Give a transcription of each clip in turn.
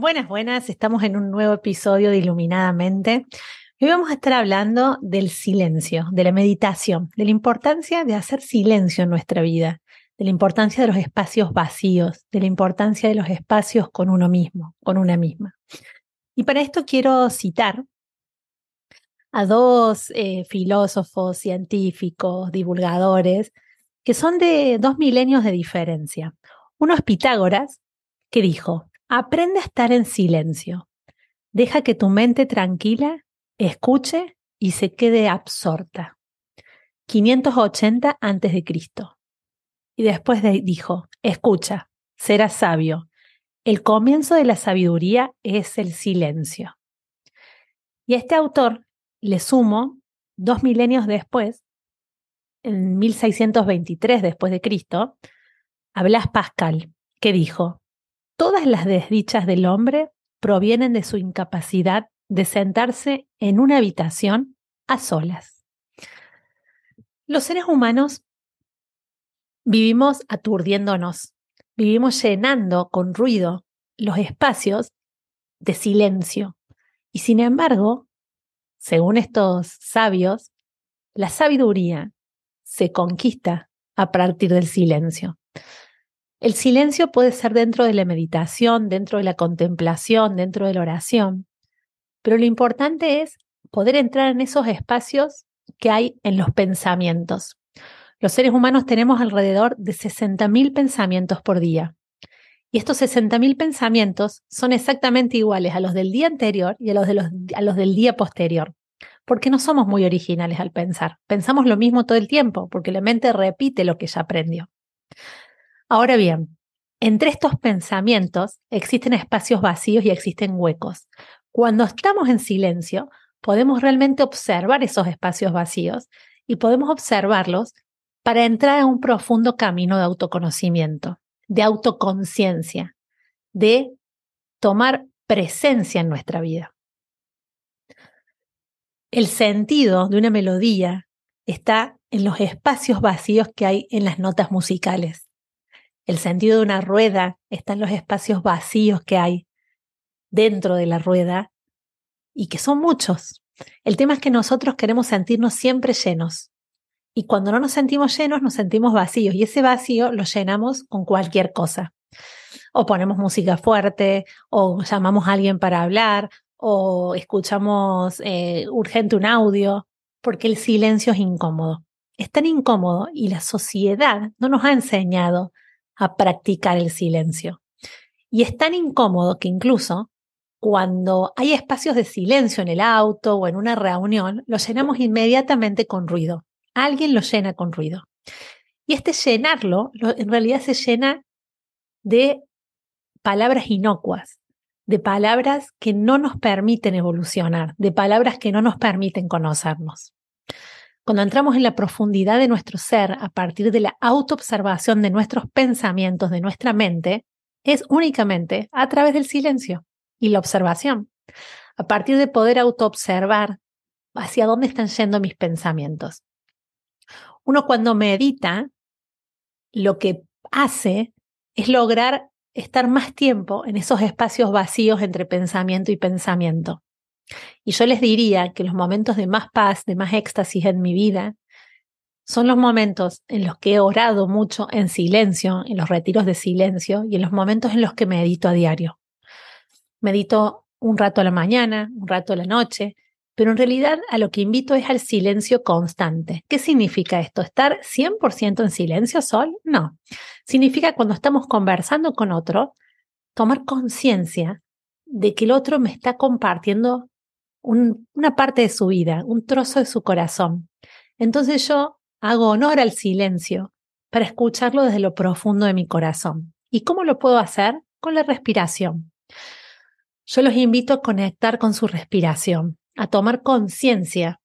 Buenas, buenas. Estamos en un nuevo episodio de Iluminadamente. Hoy vamos a estar hablando del silencio, de la meditación, de la importancia de hacer silencio en nuestra vida, de la importancia de los espacios vacíos, de la importancia de los espacios con uno mismo, con una misma. Y para esto quiero citar a dos eh, filósofos, científicos, divulgadores, que son de dos milenios de diferencia. Uno es Pitágoras, que dijo, Aprende a estar en silencio. Deja que tu mente tranquila escuche y se quede absorta. 580 a.C. Y después dijo, escucha, serás sabio. El comienzo de la sabiduría es el silencio. Y a este autor le sumo, dos milenios después, en 1623 después de Cristo, a Blas Pascal, que dijo, Todas las desdichas del hombre provienen de su incapacidad de sentarse en una habitación a solas. Los seres humanos vivimos aturdiéndonos, vivimos llenando con ruido los espacios de silencio. Y sin embargo, según estos sabios, la sabiduría se conquista a partir del silencio. El silencio puede ser dentro de la meditación, dentro de la contemplación, dentro de la oración, pero lo importante es poder entrar en esos espacios que hay en los pensamientos. Los seres humanos tenemos alrededor de 60.000 pensamientos por día. Y estos 60.000 pensamientos son exactamente iguales a los del día anterior y a los, de los, a los del día posterior. Porque no somos muy originales al pensar. Pensamos lo mismo todo el tiempo, porque la mente repite lo que ya aprendió. Ahora bien, entre estos pensamientos existen espacios vacíos y existen huecos. Cuando estamos en silencio, podemos realmente observar esos espacios vacíos y podemos observarlos para entrar en un profundo camino de autoconocimiento, de autoconciencia, de tomar presencia en nuestra vida. El sentido de una melodía está en los espacios vacíos que hay en las notas musicales. El sentido de una rueda está en los espacios vacíos que hay dentro de la rueda y que son muchos. El tema es que nosotros queremos sentirnos siempre llenos. Y cuando no nos sentimos llenos, nos sentimos vacíos. Y ese vacío lo llenamos con cualquier cosa. O ponemos música fuerte, o llamamos a alguien para hablar, o escuchamos eh, urgente un audio, porque el silencio es incómodo. Es tan incómodo y la sociedad no nos ha enseñado a practicar el silencio. Y es tan incómodo que incluso cuando hay espacios de silencio en el auto o en una reunión, lo llenamos inmediatamente con ruido. Alguien lo llena con ruido. Y este llenarlo en realidad se llena de palabras inocuas, de palabras que no nos permiten evolucionar, de palabras que no nos permiten conocernos. Cuando entramos en la profundidad de nuestro ser a partir de la autoobservación de nuestros pensamientos, de nuestra mente, es únicamente a través del silencio y la observación. A partir de poder autoobservar hacia dónde están yendo mis pensamientos. Uno cuando medita, lo que hace es lograr estar más tiempo en esos espacios vacíos entre pensamiento y pensamiento. Y yo les diría que los momentos de más paz, de más éxtasis en mi vida, son los momentos en los que he orado mucho en silencio, en los retiros de silencio y en los momentos en los que medito a diario. Medito un rato a la mañana, un rato a la noche, pero en realidad a lo que invito es al silencio constante. ¿Qué significa esto? ¿Estar 100% en silencio, Sol? No. Significa cuando estamos conversando con otro, tomar conciencia de que el otro me está compartiendo una parte de su vida, un trozo de su corazón. Entonces yo hago honor al silencio para escucharlo desde lo profundo de mi corazón. ¿Y cómo lo puedo hacer? Con la respiración. Yo los invito a conectar con su respiración, a tomar conciencia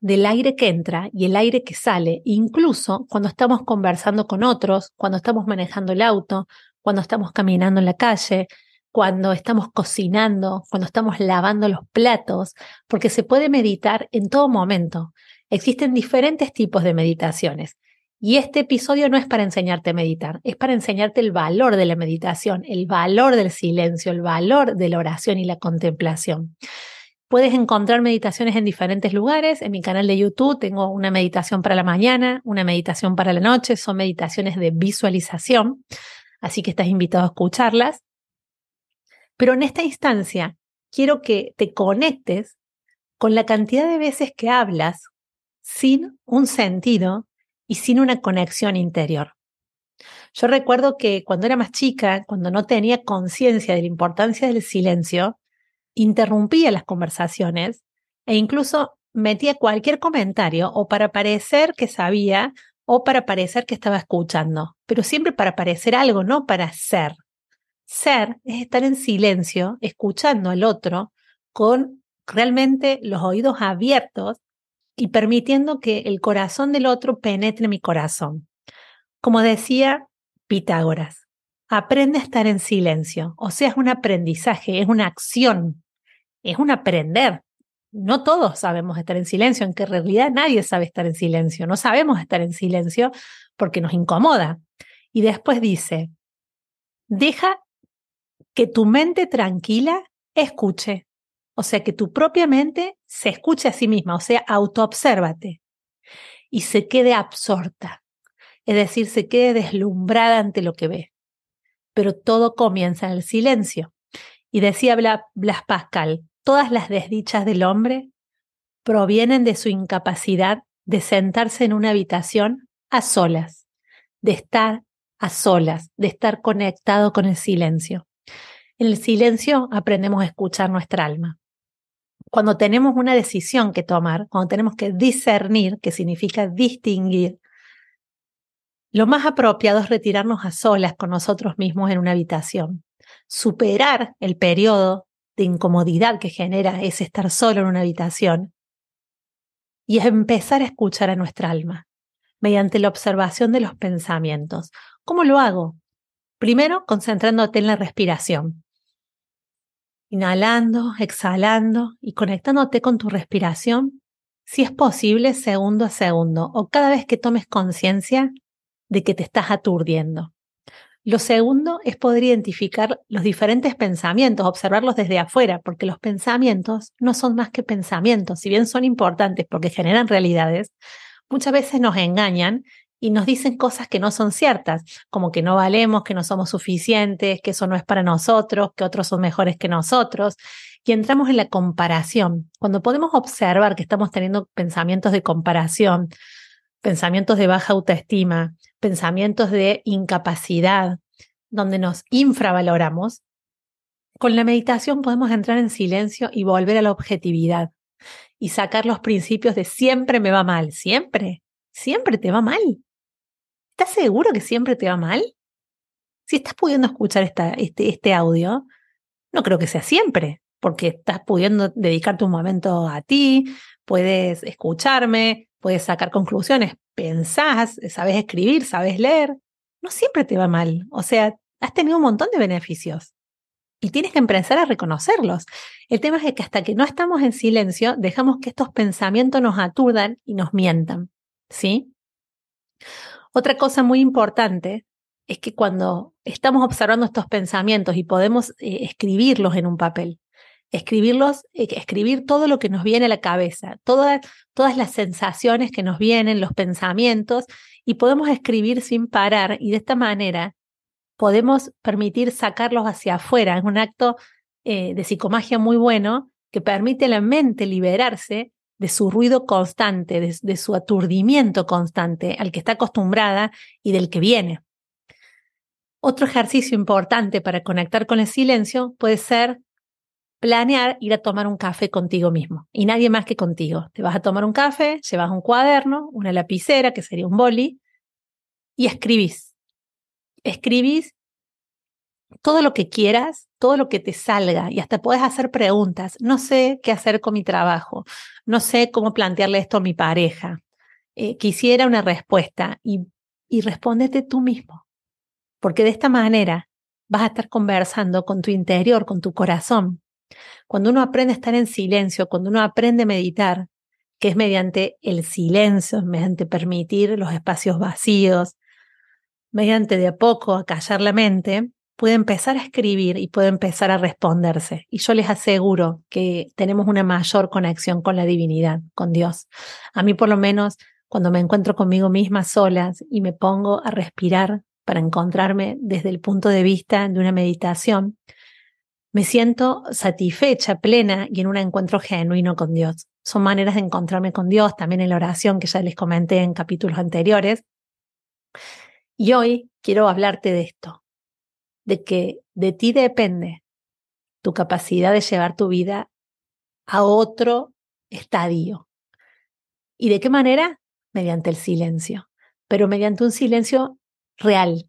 del aire que entra y el aire que sale, incluso cuando estamos conversando con otros, cuando estamos manejando el auto, cuando estamos caminando en la calle, cuando estamos cocinando, cuando estamos lavando los platos, porque se puede meditar en todo momento. Existen diferentes tipos de meditaciones. Y este episodio no es para enseñarte a meditar, es para enseñarte el valor de la meditación, el valor del silencio, el valor de la oración y la contemplación. Puedes encontrar meditaciones en diferentes lugares. En mi canal de YouTube tengo una meditación para la mañana, una meditación para la noche, son meditaciones de visualización, así que estás invitado a escucharlas. Pero en esta instancia quiero que te conectes con la cantidad de veces que hablas sin un sentido y sin una conexión interior. Yo recuerdo que cuando era más chica, cuando no tenía conciencia de la importancia del silencio, interrumpía las conversaciones e incluso metía cualquier comentario o para parecer que sabía o para parecer que estaba escuchando, pero siempre para parecer algo, no para ser. Ser es estar en silencio, escuchando al otro con realmente los oídos abiertos y permitiendo que el corazón del otro penetre mi corazón. Como decía Pitágoras, aprende a estar en silencio, o sea, es un aprendizaje, es una acción, es un aprender. No todos sabemos estar en silencio, en que realidad nadie sabe estar en silencio, no sabemos estar en silencio porque nos incomoda. Y después dice, deja que tu mente tranquila escuche. O sea, que tu propia mente se escuche a sí misma, o sea, autoobsérvate y se quede absorta, es decir, se quede deslumbrada ante lo que ve. Pero todo comienza en el silencio. Y decía Blas Pascal, todas las desdichas del hombre provienen de su incapacidad de sentarse en una habitación a solas, de estar a solas, de estar conectado con el silencio. En el silencio aprendemos a escuchar nuestra alma cuando tenemos una decisión que tomar, cuando tenemos que discernir, que significa distinguir, lo más apropiado es retirarnos a solas con nosotros mismos en una habitación, superar el periodo de incomodidad que genera ese estar solo en una habitación y empezar a escuchar a nuestra alma mediante la observación de los pensamientos. ¿Cómo lo hago? Primero, concentrándote en la respiración. Inhalando, exhalando y conectándote con tu respiración, si es posible, segundo a segundo o cada vez que tomes conciencia de que te estás aturdiendo. Lo segundo es poder identificar los diferentes pensamientos, observarlos desde afuera, porque los pensamientos no son más que pensamientos, si bien son importantes porque generan realidades, muchas veces nos engañan y nos dicen cosas que no son ciertas, como que no valemos, que no somos suficientes, que eso no es para nosotros, que otros son mejores que nosotros. Y entramos en la comparación. Cuando podemos observar que estamos teniendo pensamientos de comparación, pensamientos de baja autoestima, pensamientos de incapacidad, donde nos infravaloramos, con la meditación podemos entrar en silencio y volver a la objetividad y sacar los principios de siempre me va mal, siempre, siempre te va mal. ¿Estás seguro que siempre te va mal? Si estás pudiendo escuchar este, este audio, no creo que sea siempre, porque estás pudiendo dedicarte un momento a ti, puedes escucharme, puedes sacar conclusiones, pensás, sabes escribir, sabes leer. No siempre te va mal. O sea, has tenido un montón de beneficios. Y tienes que empezar a reconocerlos. El tema es que hasta que no estamos en silencio, dejamos que estos pensamientos nos aturdan y nos mientan. ¿Sí? Otra cosa muy importante es que cuando estamos observando estos pensamientos y podemos eh, escribirlos en un papel, escribirlos, eh, escribir todo lo que nos viene a la cabeza, todas, las sensaciones que nos vienen, los pensamientos, y podemos escribir sin parar y de esta manera podemos permitir sacarlos hacia afuera. Es un acto eh, de psicomagia muy bueno que permite a la mente liberarse de su ruido constante, de, su aturdimiento constante al que está acostumbrada y del que viene. Otro ejercicio importante para conectar con el silencio puede ser planear ir a tomar un café contigo mismo y nadie más que contigo. Te vas a tomar un café, llevas un cuaderno, una lapicera, que sería un boli, y escribís. Escribís todo lo que quieras, todo lo que te salga y hasta puedes hacer preguntas. No sé qué hacer con mi trabajo, no sé cómo plantearle esto a mi pareja. Eh, quisiera una respuesta y, y respóndete tú mismo, porque de esta manera vas a estar conversando con tu interior, con tu corazón. Cuando uno aprende a estar en silencio, cuando uno aprende a meditar, que es mediante el silencio, mediante permitir los espacios vacíos, mediante de a poco acallar la mente, puede empezar a escribir y puede empezar a responderse. Y yo les aseguro que tenemos una mayor conexión con la divinidad, con Dios. A mí por lo menos, cuando me encuentro conmigo misma solas y me pongo a respirar para encontrarme desde el punto de vista de una meditación, me siento satisfecha, plena y en un encuentro genuino con Dios. Son maneras de encontrarme con Dios, también en la oración que ya les comenté en capítulos anteriores. Y hoy quiero hablarte de esto, de que de ti depende tu capacidad de llevar tu vida a otro estadio. ¿Y de qué manera? Mediante el silencio, pero mediante un silencio real.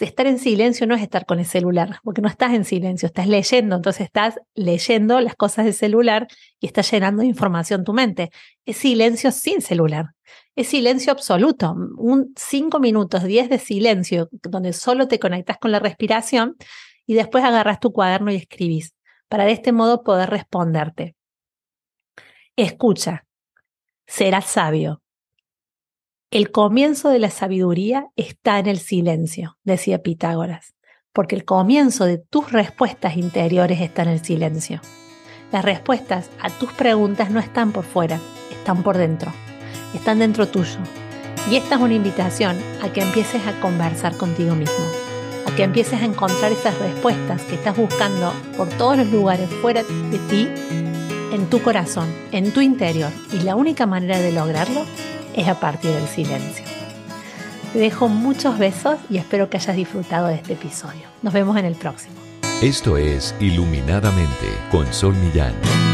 Estar en silencio no es estar con el celular, porque no estás en silencio, estás leyendo, entonces estás leyendo las cosas del celular y estás llenando de información tu mente. Es silencio sin celular, es silencio absoluto, un cinco minutos, diez de silencio, donde solo te conectas con la respiración y después agarras tu cuaderno y escribís, para de este modo poder responderte. Escucha, serás sabio, el comienzo de la sabiduría está en el silencio, decía Pitágoras, porque el comienzo de tus respuestas interiores está en el silencio. Las respuestas a tus preguntas no están por fuera, están por dentro, están dentro tuyo. Y esta es una invitación a que empieces a conversar contigo mismo, a que empieces a encontrar esas respuestas que estás buscando por todos los lugares fuera de ti, en tu corazón, en tu interior. Y la única manera de lograrlo es a partir del silencio. Te dejo muchos besos y espero que hayas disfrutado de este episodio. Nos vemos en el próximo. Esto es Iluminadamente con Sol Millán.